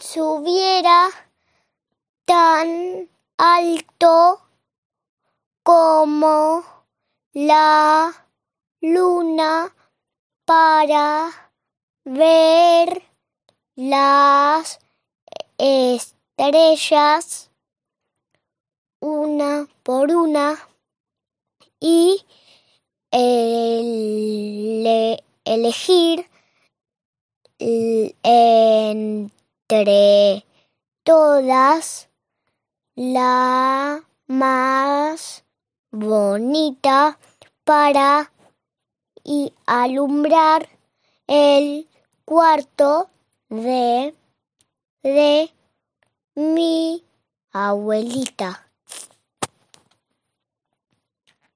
subiera tan alto como la luna para ver las estrellas una por una y elegir entre todas la más bonita para y alumbrar el cuarto de, de mi abuelita.